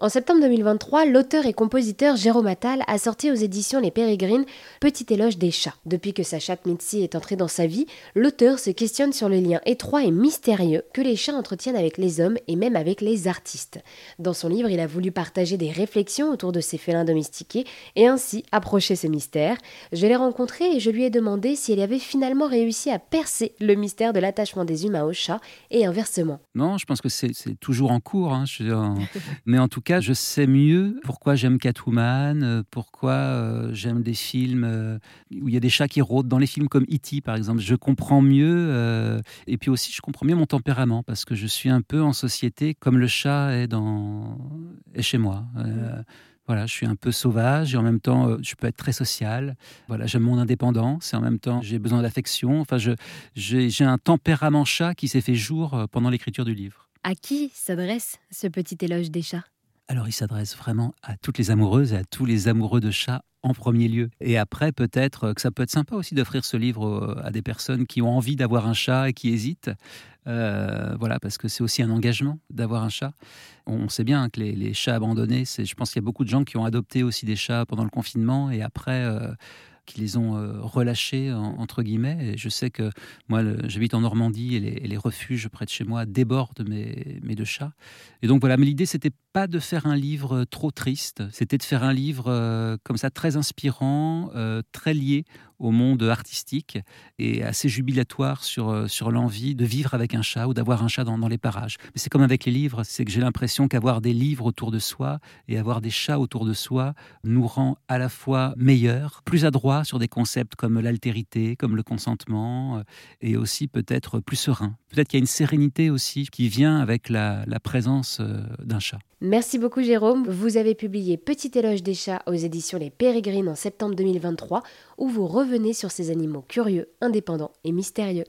En septembre 2023, l'auteur et compositeur Jérôme Attal a sorti aux éditions Les Pérégrines Petit éloge des chats. Depuis que sa chatte Mitzi est entrée dans sa vie, l'auteur se questionne sur le lien étroit et mystérieux que les chats entretiennent avec les hommes et même avec les artistes. Dans son livre, il a voulu partager des réflexions autour de ces félins domestiqués et ainsi approcher ce mystère. Je l'ai rencontré et je lui ai demandé si elle avait finalement réussi à percer le mystère de l'attachement des humains aux chats et inversement. Non, je pense que c'est toujours en cours. Hein, mais en tout cas, je sais mieux pourquoi j'aime Catwoman, euh, pourquoi euh, j'aime des films euh, où il y a des chats qui rôdent, dans les films comme E.T. par exemple. Je comprends mieux, et puis aussi je comprends mieux mon tempérament, parce que je suis un peu en société comme le chat est, dans... est chez moi. Voilà, je suis un peu sauvage et en même temps, je peux être très social. Voilà, j'aime mon indépendance et en même temps, j'ai besoin d'affection. Enfin, j'ai un tempérament chat qui s'est fait jour pendant l'écriture du livre. À qui s'adresse ce petit éloge des chats? Alors il s'adresse vraiment à toutes les amoureuses et à tous les amoureux de chats en premier lieu. Et après, peut-être que ça peut être sympa aussi d'offrir ce livre à des personnes qui ont envie d'avoir un chat et qui hésitent. Euh, voilà, parce que c'est aussi un engagement d'avoir un chat. On sait bien que les, chats abandonnés, je pense qu'il y a beaucoup de gens qui ont adopté aussi des chats pendant le confinement et après... Euh, qui les ont euh, relâchés, entre guillemets. Et je sais que moi, j'habite en Normandie et les, refuges près de chez moi débordent mes, mes deux chats. Et donc voilà, mais l'idée, c'était pas de faire un livre trop triste, c'était de faire un livre euh, comme ça très inspirant, euh, très lié au monde artistique et assez jubilatoire sur, sur l'envie de vivre avec un chat ou d'avoir un chat dans, les parages. Mais c'est comme avec les livres, c'est que j'ai l'impression qu'avoir des livres autour de soi et avoir des chats autour de soi nous rend à la fois meilleurs, plus adroits, sur des concepts comme l'altérité, comme le consentement, euh, et aussi peut-être plus serein. Peut-être qu'il y a une sérénité aussi qui vient avec la, la présence euh, d'un chat. Merci beaucoup Jérôme. Vous avez publié Petit éloge des chats aux éditions Les Pérégrines en septembre 2023, où vous revenez sur ces animaux curieux, indépendants et mystérieux.